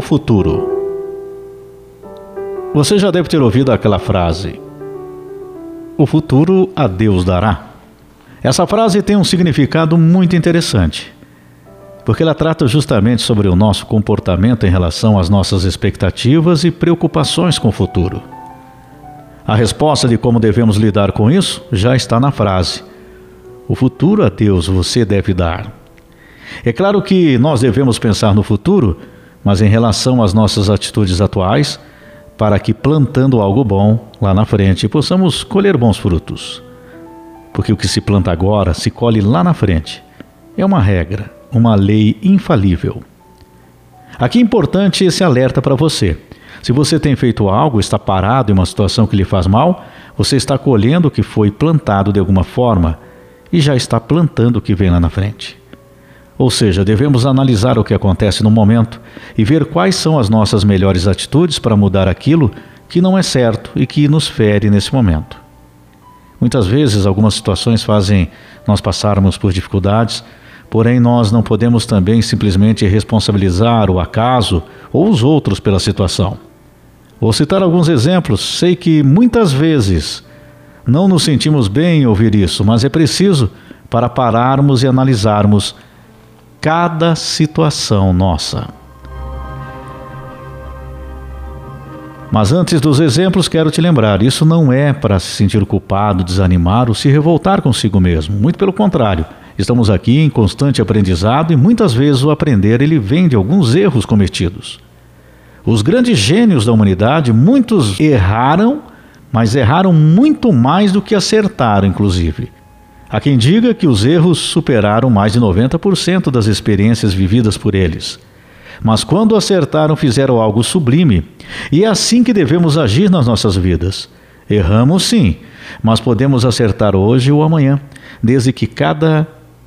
o futuro. Você já deve ter ouvido aquela frase: O futuro a Deus dará. Essa frase tem um significado muito interessante, porque ela trata justamente sobre o nosso comportamento em relação às nossas expectativas e preocupações com o futuro. A resposta de como devemos lidar com isso já está na frase: O futuro a Deus você deve dar. É claro que nós devemos pensar no futuro, mas em relação às nossas atitudes atuais, para que plantando algo bom lá na frente possamos colher bons frutos. Porque o que se planta agora se colhe lá na frente. É uma regra, uma lei infalível. Aqui é importante esse alerta para você. Se você tem feito algo, está parado em uma situação que lhe faz mal, você está colhendo o que foi plantado de alguma forma e já está plantando o que vem lá na frente. Ou seja, devemos analisar o que acontece no momento e ver quais são as nossas melhores atitudes para mudar aquilo que não é certo e que nos fere nesse momento. Muitas vezes, algumas situações fazem nós passarmos por dificuldades, porém, nós não podemos também simplesmente responsabilizar o acaso ou os outros pela situação. Vou citar alguns exemplos. Sei que muitas vezes não nos sentimos bem em ouvir isso, mas é preciso para pararmos e analisarmos cada situação nossa. Mas antes dos exemplos, quero te lembrar: isso não é para se sentir culpado, desanimar ou se revoltar consigo mesmo. Muito pelo contrário, estamos aqui em constante aprendizado e muitas vezes o aprender ele vem de alguns erros cometidos. Os grandes gênios da humanidade, muitos erraram, mas erraram muito mais do que acertaram, inclusive. Há quem diga que os erros superaram mais de 90% das experiências vividas por eles. Mas quando acertaram, fizeram algo sublime. E é assim que devemos agir nas nossas vidas. Erramos sim, mas podemos acertar hoje ou amanhã, desde que cada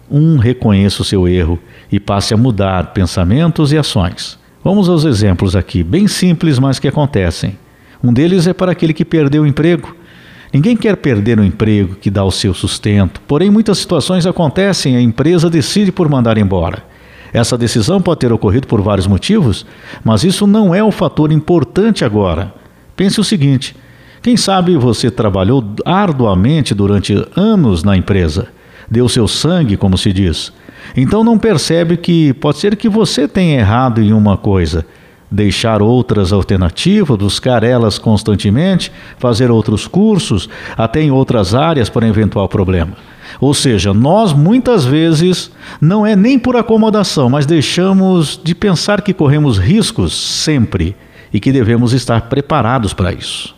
um reconheça o seu erro e passe a mudar pensamentos e ações. Vamos aos exemplos aqui, bem simples, mas que acontecem. Um deles é para aquele que perdeu o emprego Ninguém quer perder o emprego que dá o seu sustento, porém, muitas situações acontecem e a empresa decide por mandar embora. Essa decisão pode ter ocorrido por vários motivos, mas isso não é o fator importante agora. Pense o seguinte: quem sabe você trabalhou arduamente durante anos na empresa, deu seu sangue, como se diz. Então não percebe que pode ser que você tenha errado em uma coisa deixar outras alternativas, buscar elas constantemente, fazer outros cursos, até em outras áreas para eventual problema. Ou seja, nós muitas vezes não é nem por acomodação, mas deixamos de pensar que corremos riscos sempre e que devemos estar preparados para isso.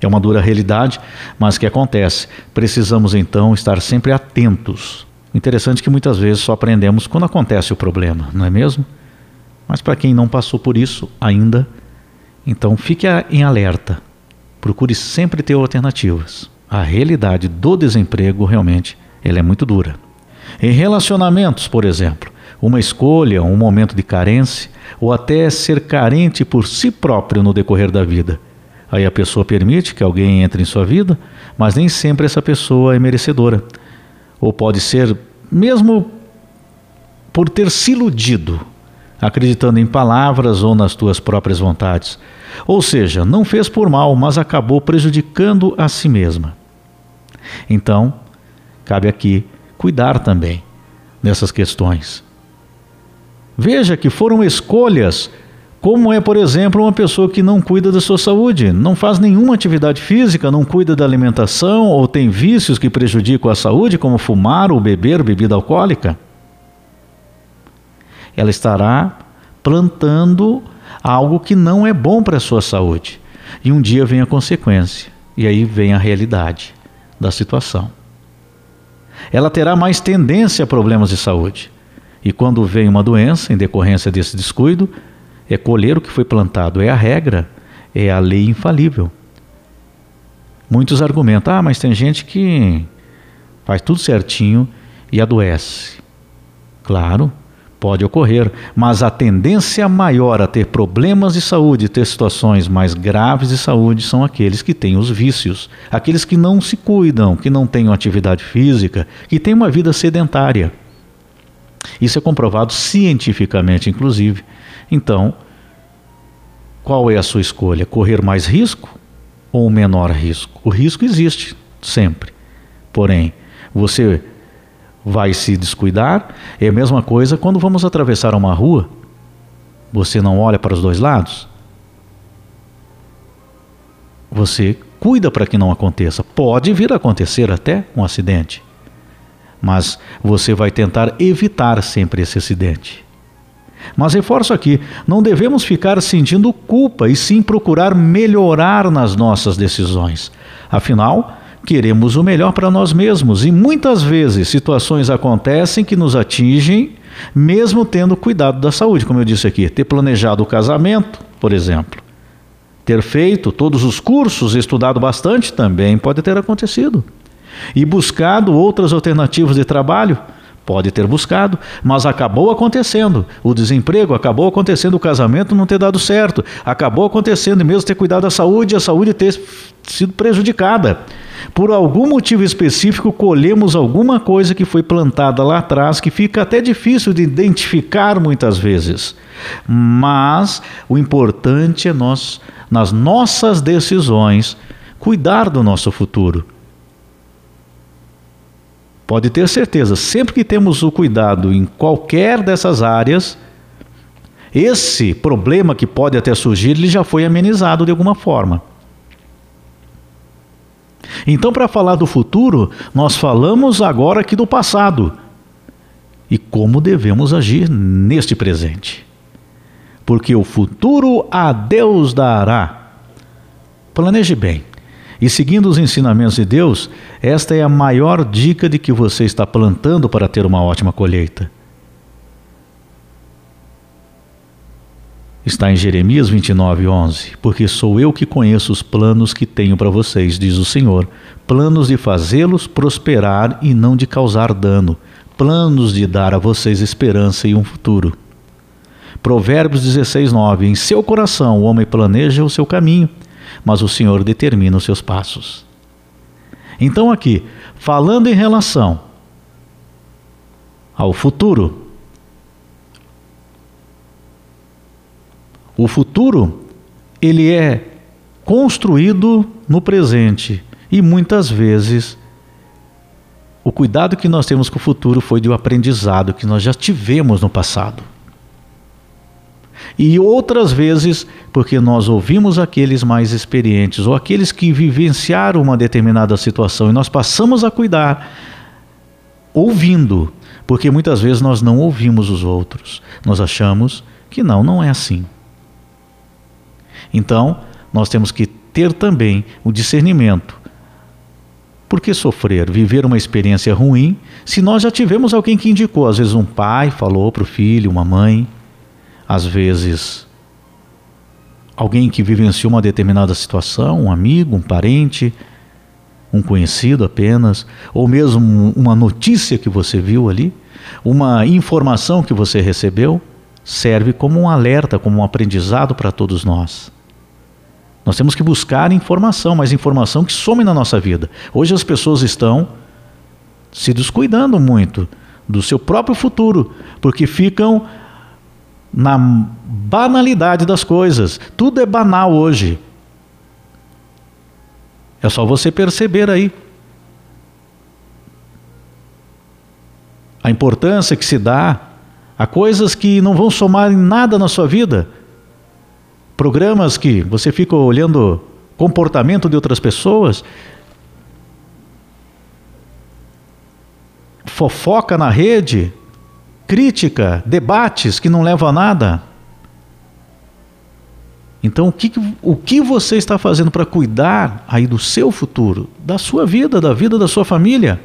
É uma dura realidade, mas que acontece. Precisamos então estar sempre atentos. Interessante que muitas vezes só aprendemos quando acontece o problema, não é mesmo? Mas para quem não passou por isso ainda, então fique em alerta. Procure sempre ter alternativas. A realidade do desemprego realmente ela é muito dura. Em relacionamentos, por exemplo, uma escolha, um momento de carência, ou até ser carente por si próprio no decorrer da vida. Aí a pessoa permite que alguém entre em sua vida, mas nem sempre essa pessoa é merecedora. Ou pode ser, mesmo por ter se iludido acreditando em palavras ou nas tuas próprias vontades. Ou seja, não fez por mal, mas acabou prejudicando a si mesma. Então, cabe aqui cuidar também dessas questões. Veja que foram escolhas, como é, por exemplo, uma pessoa que não cuida da sua saúde, não faz nenhuma atividade física, não cuida da alimentação ou tem vícios que prejudicam a saúde, como fumar ou beber bebida alcoólica ela estará plantando algo que não é bom para a sua saúde. E um dia vem a consequência, e aí vem a realidade da situação. Ela terá mais tendência a problemas de saúde. E quando vem uma doença em decorrência desse descuido, é colher o que foi plantado, é a regra, é a lei infalível. Muitos argumentam: ah, mas tem gente que faz tudo certinho e adoece. Claro, Pode ocorrer, mas a tendência maior a ter problemas de saúde, ter situações mais graves de saúde, são aqueles que têm os vícios, aqueles que não se cuidam, que não têm atividade física, que têm uma vida sedentária. Isso é comprovado cientificamente, inclusive. Então, qual é a sua escolha? Correr mais risco ou menor risco? O risco existe sempre. Porém, você vai se descuidar. É a mesma coisa quando vamos atravessar uma rua. Você não olha para os dois lados? Você cuida para que não aconteça. Pode vir a acontecer até um acidente. Mas você vai tentar evitar sempre esse acidente. Mas reforço aqui: não devemos ficar sentindo culpa e sim procurar melhorar nas nossas decisões. Afinal, queremos o melhor para nós mesmos e muitas vezes situações acontecem que nos atingem, mesmo tendo cuidado da saúde, como eu disse aqui, ter planejado o casamento, por exemplo. Ter feito todos os cursos, estudado bastante também pode ter acontecido. E buscado outras alternativas de trabalho, Pode ter buscado, mas acabou acontecendo. O desemprego acabou acontecendo, o casamento não ter dado certo, acabou acontecendo, e mesmo ter cuidado da saúde, a saúde ter sido prejudicada. Por algum motivo específico, colhemos alguma coisa que foi plantada lá atrás que fica até difícil de identificar muitas vezes. Mas o importante é nós, nas nossas decisões, cuidar do nosso futuro. Pode ter certeza, sempre que temos o cuidado em qualquer dessas áreas, esse problema que pode até surgir, ele já foi amenizado de alguma forma. Então, para falar do futuro, nós falamos agora aqui do passado e como devemos agir neste presente. Porque o futuro a Deus dará. Planeje bem. E seguindo os ensinamentos de Deus, esta é a maior dica de que você está plantando para ter uma ótima colheita. Está em Jeremias 29, 11. Porque sou eu que conheço os planos que tenho para vocês, diz o Senhor. Planos de fazê-los prosperar e não de causar dano. Planos de dar a vocês esperança e um futuro. Provérbios 16, 9. Em seu coração o homem planeja o seu caminho mas o Senhor determina os seus passos. Então, aqui, falando em relação ao futuro, o futuro ele é construído no presente e muitas vezes o cuidado que nós temos com o futuro foi um aprendizado que nós já tivemos no passado e outras vezes porque nós ouvimos aqueles mais experientes ou aqueles que vivenciaram uma determinada situação e nós passamos a cuidar ouvindo, porque muitas vezes nós não ouvimos os outros. Nós achamos que não, não é assim. Então, nós temos que ter também o discernimento. Por que sofrer, viver uma experiência ruim, se nós já tivemos alguém que indicou? Às vezes, um pai falou para o filho, uma mãe, às vezes, alguém que vivenciou uma determinada situação, um amigo, um parente, um conhecido apenas, ou mesmo uma notícia que você viu ali, uma informação que você recebeu, serve como um alerta, como um aprendizado para todos nós. Nós temos que buscar informação, mas informação que some na nossa vida. Hoje as pessoas estão se descuidando muito do seu próprio futuro, porque ficam na banalidade das coisas. Tudo é banal hoje. É só você perceber aí. A importância que se dá a coisas que não vão somar em nada na sua vida. Programas que você fica olhando comportamento de outras pessoas, fofoca na rede, crítica, debates que não levam a nada. Então, o que, o que você está fazendo para cuidar aí do seu futuro, da sua vida, da vida da sua família?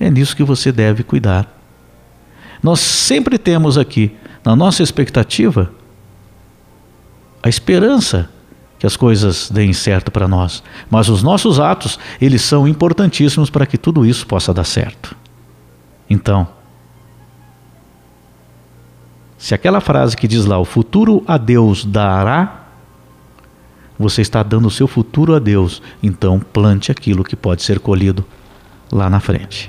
É nisso que você deve cuidar. Nós sempre temos aqui, na nossa expectativa, a esperança que as coisas deem certo para nós. Mas os nossos atos, eles são importantíssimos para que tudo isso possa dar certo. Então, se aquela frase que diz lá, o futuro a Deus dará, você está dando o seu futuro a Deus, então plante aquilo que pode ser colhido lá na frente.